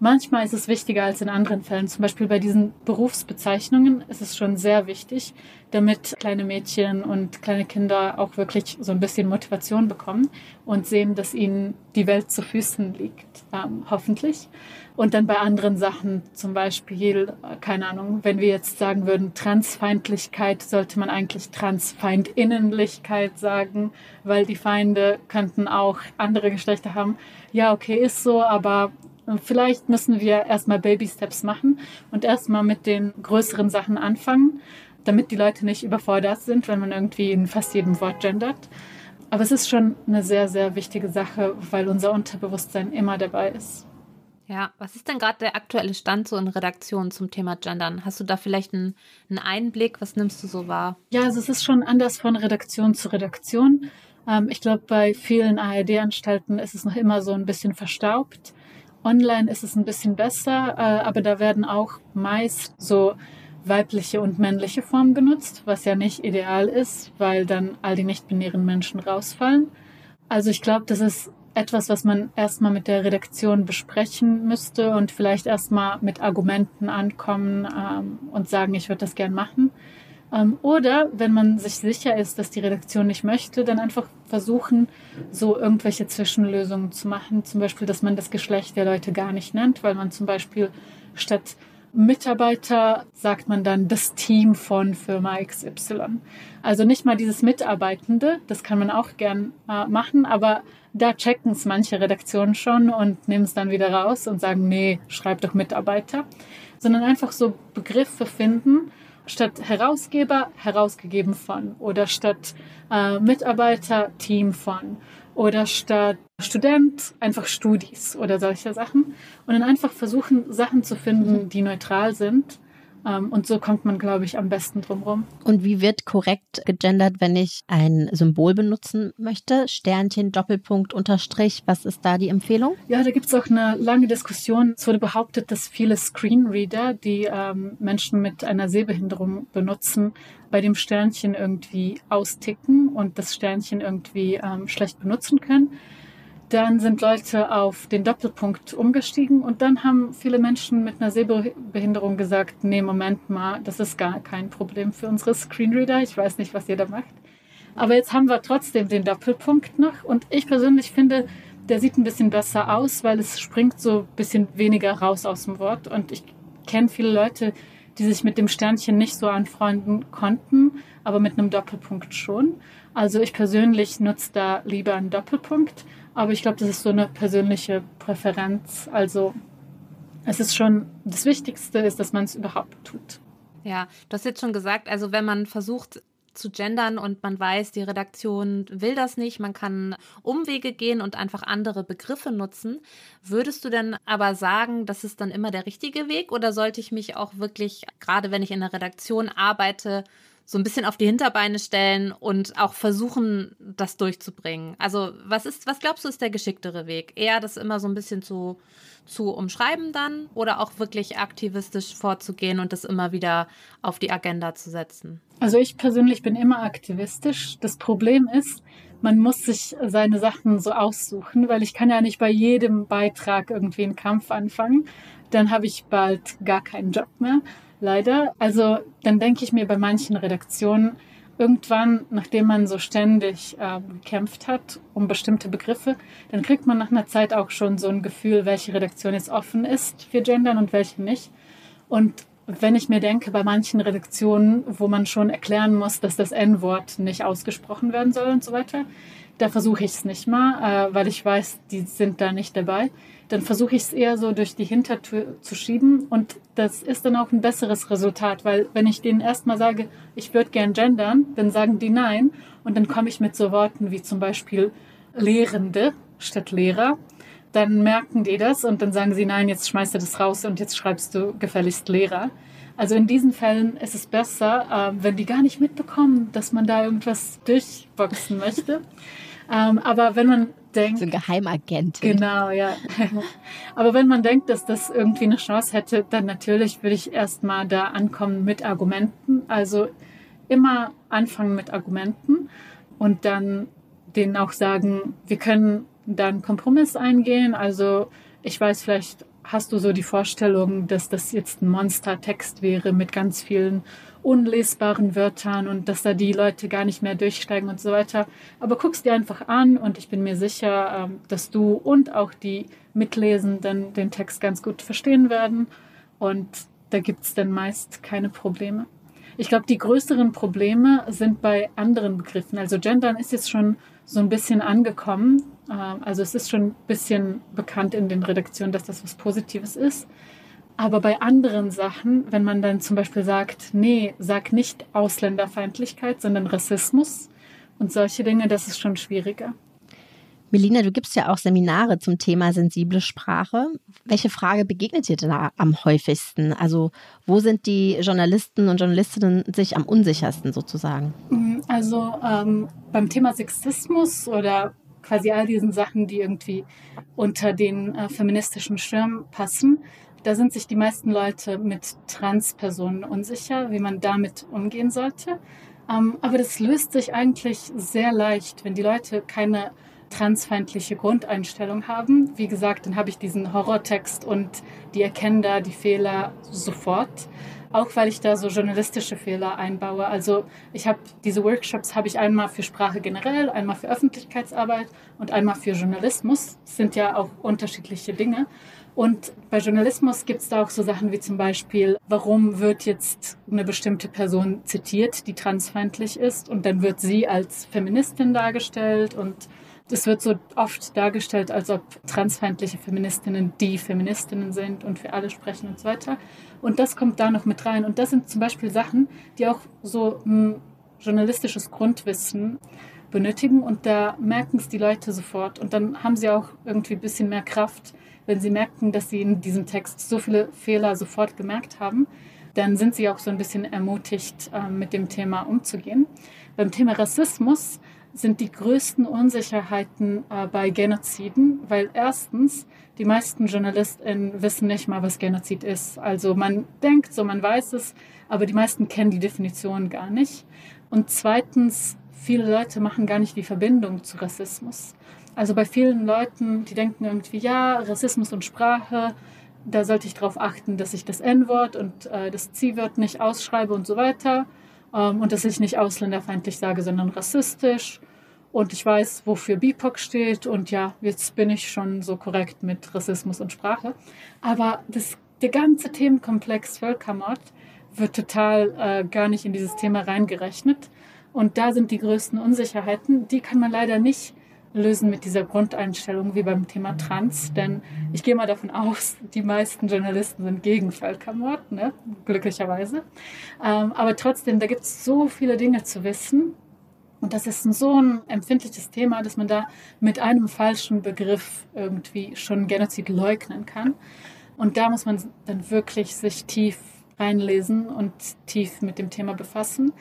Manchmal ist es wichtiger als in anderen Fällen. Zum Beispiel bei diesen Berufsbezeichnungen ist es schon sehr wichtig, damit kleine Mädchen und kleine Kinder auch wirklich so ein bisschen Motivation bekommen und sehen, dass ihnen die Welt zu Füßen liegt, ähm, hoffentlich. Und dann bei anderen Sachen, zum Beispiel, keine Ahnung, wenn wir jetzt sagen würden, Transfeindlichkeit, sollte man eigentlich Transfeindinnenlichkeit sagen, weil die Feinde könnten auch andere Geschlechter haben. Ja, okay, ist so, aber Vielleicht müssen wir erstmal Baby-Steps machen und erstmal mit den größeren Sachen anfangen, damit die Leute nicht überfordert sind, wenn man irgendwie in fast jedem Wort gendert. Aber es ist schon eine sehr, sehr wichtige Sache, weil unser Unterbewusstsein immer dabei ist. Ja, was ist denn gerade der aktuelle Stand so in Redaktionen zum Thema Gendern? Hast du da vielleicht einen, einen, Einblick? Was nimmst du so wahr? Ja, also es ist schon anders von Redaktion zu Redaktion. Ähm, ich glaube, bei vielen ARD-Anstalten ist es noch immer so ein bisschen verstaubt. Online ist es ein bisschen besser, äh, aber da werden auch meist so weibliche und männliche Formen genutzt, was ja nicht ideal ist, weil dann all die nicht-binären Menschen rausfallen. Also ich glaube, das ist etwas, was man erstmal mit der Redaktion besprechen müsste und vielleicht erstmal mit Argumenten ankommen ähm, und sagen, ich würde das gern machen. Ähm, oder wenn man sich sicher ist, dass die Redaktion nicht möchte, dann einfach versuchen, so irgendwelche Zwischenlösungen zu machen. Zum Beispiel, dass man das Geschlecht der Leute gar nicht nennt, weil man zum Beispiel statt Mitarbeiter sagt man dann das Team von Firma XY. Also nicht mal dieses Mitarbeitende, das kann man auch gern äh, machen, aber da checken es manche Redaktionen schon und nehmen es dann wieder raus und sagen, nee, schreib doch Mitarbeiter. Sondern einfach so Begriffe finden, statt Herausgeber herausgegeben von. Oder statt äh, Mitarbeiter Team von. Oder statt Student einfach Studis oder solche Sachen. Und dann einfach versuchen Sachen zu finden, die neutral sind und so kommt man, glaube ich, am besten drumherum. Und wie wird korrekt gegendert, wenn ich ein Symbol benutzen möchte? Sternchen, Doppelpunkt, Unterstrich. Was ist da die Empfehlung? Ja, da gibt es auch eine lange Diskussion. Es wurde behauptet, dass viele Screenreader, die ähm, Menschen mit einer Sehbehinderung benutzen, bei dem Sternchen irgendwie austicken und das Sternchen irgendwie ähm, schlecht benutzen können. Dann sind Leute auf den Doppelpunkt umgestiegen und dann haben viele Menschen mit einer Sehbehinderung gesagt, nee, Moment mal, das ist gar kein Problem für unsere Screenreader. Ich weiß nicht, was ihr da macht. Aber jetzt haben wir trotzdem den Doppelpunkt noch und ich persönlich finde, der sieht ein bisschen besser aus, weil es springt so ein bisschen weniger raus aus dem Wort und ich kenne viele Leute, die sich mit dem Sternchen nicht so anfreunden konnten, aber mit einem Doppelpunkt schon. Also ich persönlich nutze da lieber einen Doppelpunkt aber ich glaube, das ist so eine persönliche Präferenz. Also es ist schon, das Wichtigste ist, dass man es überhaupt tut. Ja, du hast jetzt schon gesagt, also wenn man versucht zu gendern und man weiß, die Redaktion will das nicht, man kann Umwege gehen und einfach andere Begriffe nutzen. Würdest du denn aber sagen, das ist dann immer der richtige Weg oder sollte ich mich auch wirklich, gerade wenn ich in der Redaktion arbeite, so ein bisschen auf die Hinterbeine stellen und auch versuchen, das durchzubringen. Also, was ist, was glaubst du, ist der geschicktere Weg? Eher das immer so ein bisschen zu, zu umschreiben dann oder auch wirklich aktivistisch vorzugehen und das immer wieder auf die Agenda zu setzen? Also ich persönlich bin immer aktivistisch. Das Problem ist, man muss sich seine Sachen so aussuchen, weil ich kann ja nicht bei jedem Beitrag irgendwie einen Kampf anfangen. Dann habe ich bald gar keinen Job mehr, leider. Also dann denke ich mir bei manchen Redaktionen, irgendwann, nachdem man so ständig äh, gekämpft hat um bestimmte Begriffe, dann kriegt man nach einer Zeit auch schon so ein Gefühl, welche Redaktion jetzt offen ist für Gendern und welche nicht. Und wenn ich mir denke, bei manchen Redaktionen, wo man schon erklären muss, dass das N-Wort nicht ausgesprochen werden soll und so weiter, da versuche ich es nicht mal, äh, weil ich weiß, die sind da nicht dabei. Dann versuche ich es eher so durch die Hintertür zu schieben und das ist dann auch ein besseres Resultat, weil wenn ich denen erstmal sage, ich würde gern gendern, dann sagen die nein und dann komme ich mit so Worten wie zum Beispiel Lehrende statt Lehrer dann merken die das und dann sagen sie, nein, jetzt schmeißt du das raus und jetzt schreibst du gefälligst Lehrer. Also in diesen Fällen ist es besser, äh, wenn die gar nicht mitbekommen, dass man da irgendwas durchboxen möchte. Ähm, aber wenn man denkt. So ein Geheimagent. Genau, ja. aber wenn man denkt, dass das irgendwie eine Chance hätte, dann natürlich würde ich erstmal da ankommen mit Argumenten. Also immer anfangen mit Argumenten und dann denen auch sagen, wir können dann Kompromiss eingehen. Also ich weiß, vielleicht hast du so die Vorstellung, dass das jetzt ein Monstertext wäre mit ganz vielen unlesbaren Wörtern und dass da die Leute gar nicht mehr durchsteigen und so weiter. Aber guck's dir einfach an und ich bin mir sicher, ähm, dass du und auch die Mitlesenden den Text ganz gut verstehen werden und da gibt's dann meist keine Probleme. Ich glaube, die größeren Probleme sind bei anderen Begriffen. Also Gendern ist jetzt schon so ein bisschen angekommen. Ähm, also es ist schon ein bisschen bekannt in den Redaktionen, dass das was Positives ist. Aber bei anderen Sachen, wenn man dann zum Beispiel sagt, nee, sag nicht Ausländerfeindlichkeit, sondern Rassismus und solche Dinge, das ist schon schwieriger. Melina, du gibst ja auch Seminare zum Thema sensible Sprache. Welche Frage begegnet dir da am häufigsten? Also wo sind die Journalisten und Journalistinnen sich am unsichersten sozusagen? Mm, also ähm, beim Thema Sexismus oder quasi all diesen Sachen, die irgendwie unter den äh, feministischen Schirm passen, da sind sich die meisten Leute mit Transpersonen unsicher, wie man damit umgehen sollte. Ähm, aber das löst sich eigentlich sehr leicht, wenn die Leute keine transfeindliche Grundeinstellung haben. Wie gesagt, dann habe ich diesen Horrortext und die erkennen da die Fehler sofort. Auch weil ich da so journalistische Fehler einbaue. Also ich habe diese Workshops habe ich einmal für Sprache generell, einmal für Öffentlichkeitsarbeit und einmal für Journalismus. Das sind ja auch unterschiedliche Dinge. Und bei Journalismus gibt es da auch so Sachen wie zum Beispiel, warum wird jetzt eine bestimmte Person zitiert, die transfeindlich ist und dann wird sie als Feministin dargestellt und es wird so oft dargestellt, als ob transfeindliche Feministinnen die Feministinnen sind und für alle sprechen und so weiter. Und das kommt da noch mit rein. Und das sind zum Beispiel Sachen, die auch so ein journalistisches Grundwissen benötigen. Und da merken es die Leute sofort. Und dann haben sie auch irgendwie ein bisschen mehr Kraft, wenn sie merken, dass sie in diesem Text so viele Fehler sofort gemerkt haben. Dann sind sie auch so ein bisschen ermutigt, ähm, mit dem Thema umzugehen. Beim Thema Rassismus sind die größten Unsicherheiten äh, bei Genoziden, weil erstens die meisten JournalistInnen wissen nicht mal, was Genozid ist. Also man denkt so, man weiß es, aber die meisten kennen die Definition gar nicht. Und zweitens, viele Leute machen gar nicht die Verbindung zu Rassismus. Also bei vielen Leuten, die denken irgendwie, ja, Rassismus und Sprache, da sollte ich darauf achten, dass ich das N-Wort und äh, das C-Wort nicht ausschreibe und so weiter. Ähm, und dass ich nicht ausländerfeindlich sage, sondern rassistisch. Und ich weiß, wofür BIPOC steht. Und ja, jetzt bin ich schon so korrekt mit Rassismus und Sprache. Aber das, der ganze Themenkomplex Völkermord wird total äh, gar nicht in dieses Thema reingerechnet. Und da sind die größten Unsicherheiten. Die kann man leider nicht lösen mit dieser Grundeinstellung wie beim Thema Trans. Denn ich gehe mal davon aus, die meisten Journalisten sind gegen Völkermord, ne? glücklicherweise. Ähm, aber trotzdem, da gibt es so viele Dinge zu wissen. Und das ist so ein empfindliches Thema, dass man da mit einem falschen Begriff irgendwie schon Genozid leugnen kann. Und da muss man dann wirklich sich tief reinlesen und tief mit dem Thema befassen.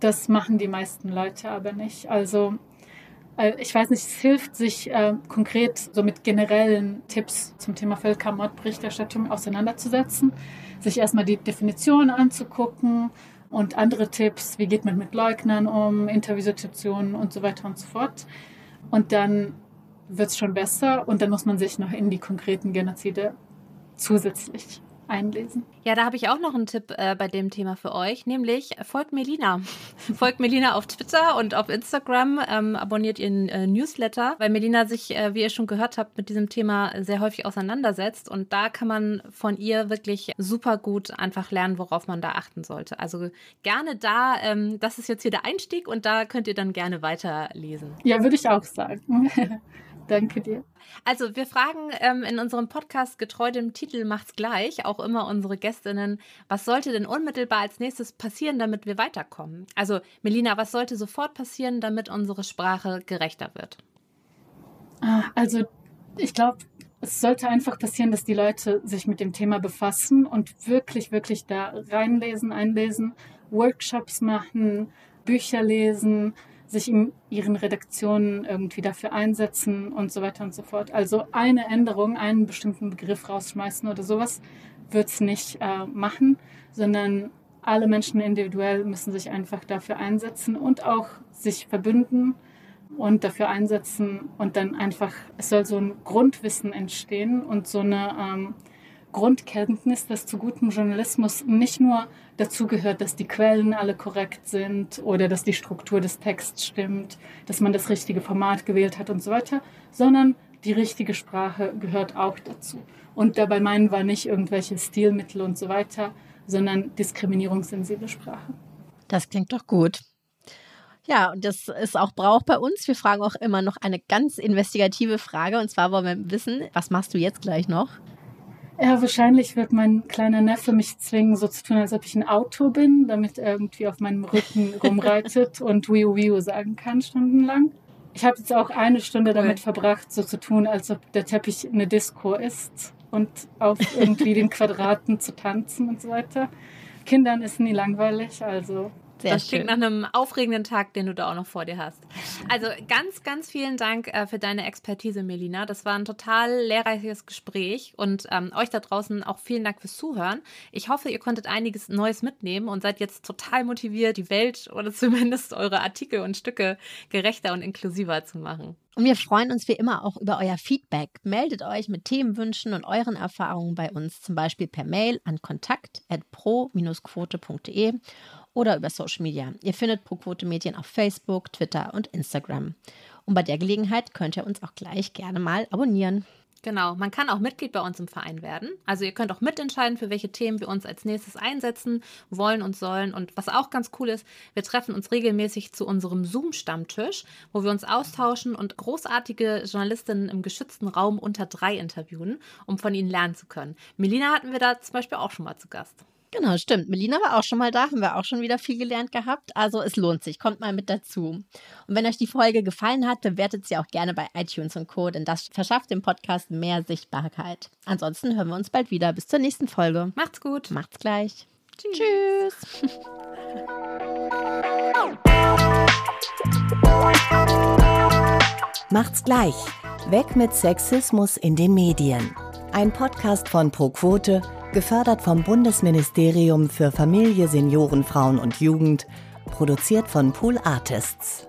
Das machen die meisten Leute aber nicht. Also ich weiß nicht, es hilft, sich äh, konkret so mit generellen Tipps zum Thema Völkermordberichterstattung auseinanderzusetzen, sich erstmal die Definition anzugucken und andere Tipps, wie geht man mit Leugnern um, Interviewsituationen und so weiter und so fort. Und dann wird es schon besser und dann muss man sich noch in die konkreten Genozide zusätzlich einlesen. Ja, da habe ich auch noch einen Tipp äh, bei dem Thema für euch, nämlich folgt Melina. folgt Melina auf Twitter und auf Instagram, ähm, abonniert ihren äh, Newsletter, weil Melina sich, äh, wie ihr schon gehört habt, mit diesem Thema sehr häufig auseinandersetzt und da kann man von ihr wirklich super gut einfach lernen, worauf man da achten sollte. Also gerne da, ähm, das ist jetzt hier der Einstieg und da könnt ihr dann gerne weiterlesen. Ja, würde ich auch sagen. Danke dir. Also wir fragen ähm, in unserem Podcast getreu dem Titel Macht's gleich auch immer unsere Gästinnen, was sollte denn unmittelbar als nächstes passieren, damit wir weiterkommen? Also Melina, was sollte sofort passieren, damit unsere Sprache gerechter wird? Ah, also ich glaube, es sollte einfach passieren, dass die Leute sich mit dem Thema befassen und wirklich, wirklich da reinlesen, einlesen, Workshops machen, Bücher lesen, sich in ihren Redaktionen irgendwie dafür einsetzen und so weiter und so fort. Also eine Änderung, einen bestimmten Begriff rausschmeißen oder sowas wird es nicht äh, machen, sondern alle Menschen individuell müssen sich einfach dafür einsetzen und auch sich verbünden und dafür einsetzen und dann einfach, es soll so ein Grundwissen entstehen und so eine ähm, Grundkenntnis, dass zu gutem Journalismus nicht nur dazu gehört, dass die Quellen alle korrekt sind oder dass die Struktur des Texts stimmt, dass man das richtige Format gewählt hat und so weiter, sondern die richtige Sprache gehört auch dazu. Und dabei meinen wir nicht irgendwelche Stilmittel und so weiter, sondern diskriminierungssensible Sprache. Das klingt doch gut. Ja, und das ist auch Brauch bei uns. Wir fragen auch immer noch eine ganz investigative Frage. Und zwar wollen wir wissen, was machst du jetzt gleich noch? Ja, wahrscheinlich wird mein kleiner Neffe mich zwingen, so zu tun, als ob ich ein Auto bin, damit er irgendwie auf meinem Rücken rumreitet und Wiu Wiu sagen kann, stundenlang. Ich habe jetzt auch eine Stunde damit verbracht, so zu tun, als ob der Teppich eine Disco ist und auf irgendwie den Quadraten zu tanzen und so weiter. Kindern ist nie langweilig, also sehr das klingt nach einem aufregenden Tag, den du da auch noch vor dir hast. Also ganz, ganz vielen Dank äh, für deine Expertise, Melina. Das war ein total lehrreiches Gespräch und ähm, euch da draußen auch vielen Dank fürs Zuhören. Ich hoffe, ihr konntet einiges Neues mitnehmen und seid jetzt total motiviert, die Welt oder zumindest eure Artikel und Stücke gerechter und inklusiver zu machen. Und wir freuen uns wie immer auch über euer Feedback. Meldet euch mit Themenwünschen und euren Erfahrungen bei uns, zum Beispiel per Mail an kontakt.pro-quote.de oder über Social Media. Ihr findet ProQuote Medien auf Facebook, Twitter und Instagram. Und bei der Gelegenheit könnt ihr uns auch gleich gerne mal abonnieren. Genau, man kann auch Mitglied bei uns im Verein werden. Also ihr könnt auch mitentscheiden, für welche Themen wir uns als nächstes einsetzen wollen und sollen. Und was auch ganz cool ist, wir treffen uns regelmäßig zu unserem Zoom-Stammtisch, wo wir uns austauschen und großartige Journalistinnen im geschützten Raum unter drei interviewen, um von ihnen lernen zu können. Melina hatten wir da zum Beispiel auch schon mal zu Gast. Genau, stimmt. Melina war auch schon mal da, haben wir auch schon wieder viel gelernt gehabt. Also es lohnt sich, kommt mal mit dazu. Und wenn euch die Folge gefallen hat, bewertet sie auch gerne bei iTunes und Co., denn das verschafft dem Podcast mehr Sichtbarkeit. Ansonsten hören wir uns bald wieder. Bis zur nächsten Folge. Macht's gut. Macht's gleich. Tschüss. Tschüss. Macht's gleich. Weg mit Sexismus in den Medien. Ein Podcast von ProQuote Gefördert vom Bundesministerium für Familie, Senioren, Frauen und Jugend. Produziert von Pool Artists.